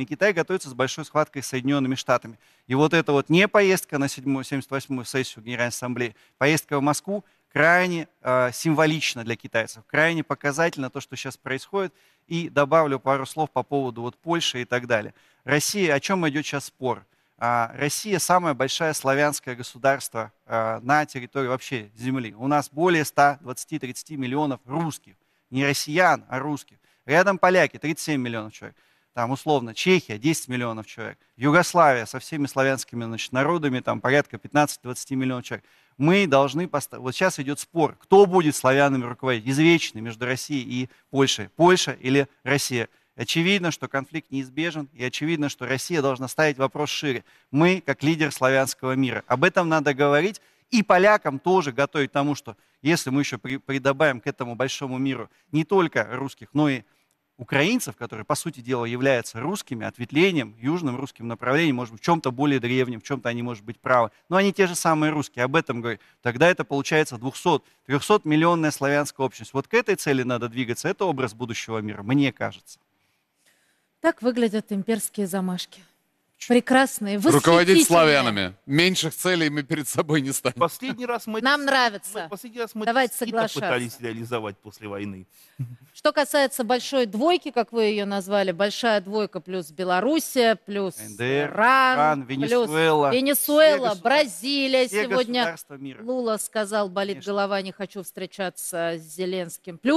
и Китай готовится с большой схваткой с Соединенными Штатами. И вот эта вот не поездка на 78-ю сессию Генеральной Ассамблеи, поездка в Москву крайне э, символично для китайцев, крайне показательно то, что сейчас происходит. И добавлю пару слов по поводу вот Польши и так далее. Россия, о чем идет сейчас спор? А, Россия самое большое славянское государство а, на территории вообще Земли. У нас более 120-30 миллионов русских. Не россиян, а русских. Рядом поляки, 37 миллионов человек. Там условно Чехия, 10 миллионов человек. Югославия со всеми славянскими значит, народами, там порядка 15-20 миллионов человек. Мы должны поставить... Вот сейчас идет спор, кто будет славянами руководить, извечный между Россией и Польшей. Польша или Россия. Очевидно, что конфликт неизбежен, и очевидно, что Россия должна ставить вопрос шире. Мы, как лидер славянского мира. Об этом надо говорить, и полякам тоже готовить к тому, что если мы еще придобавим к этому большому миру не только русских, но и украинцев, которые, по сути дела, являются русскими, ответвлением, южным русским направлением, может быть, в чем-то более древнем, в чем-то они, может быть, правы. Но они те же самые русские, об этом говорю. Тогда это получается 200-300 миллионная славянская общность. Вот к этой цели надо двигаться. Это образ будущего мира, мне кажется. Так выглядят имперские замашки. Прекрасные, Руководить славянами. Меньших целей мы перед собой не ставим. Последний раз мы... Нам нравится. мы- Последний раз мы Давайте соглашаться. пытались реализовать после войны. Что касается большой двойки, как вы ее назвали, большая двойка плюс Белоруссия, плюс НДР, Иран, Иран, плюс Венесуэла. Венесуэла, Все Бразилия. Все Сегодня мира. Лула сказал, болит Конечно. голова, не хочу встречаться с Зеленским. Плюс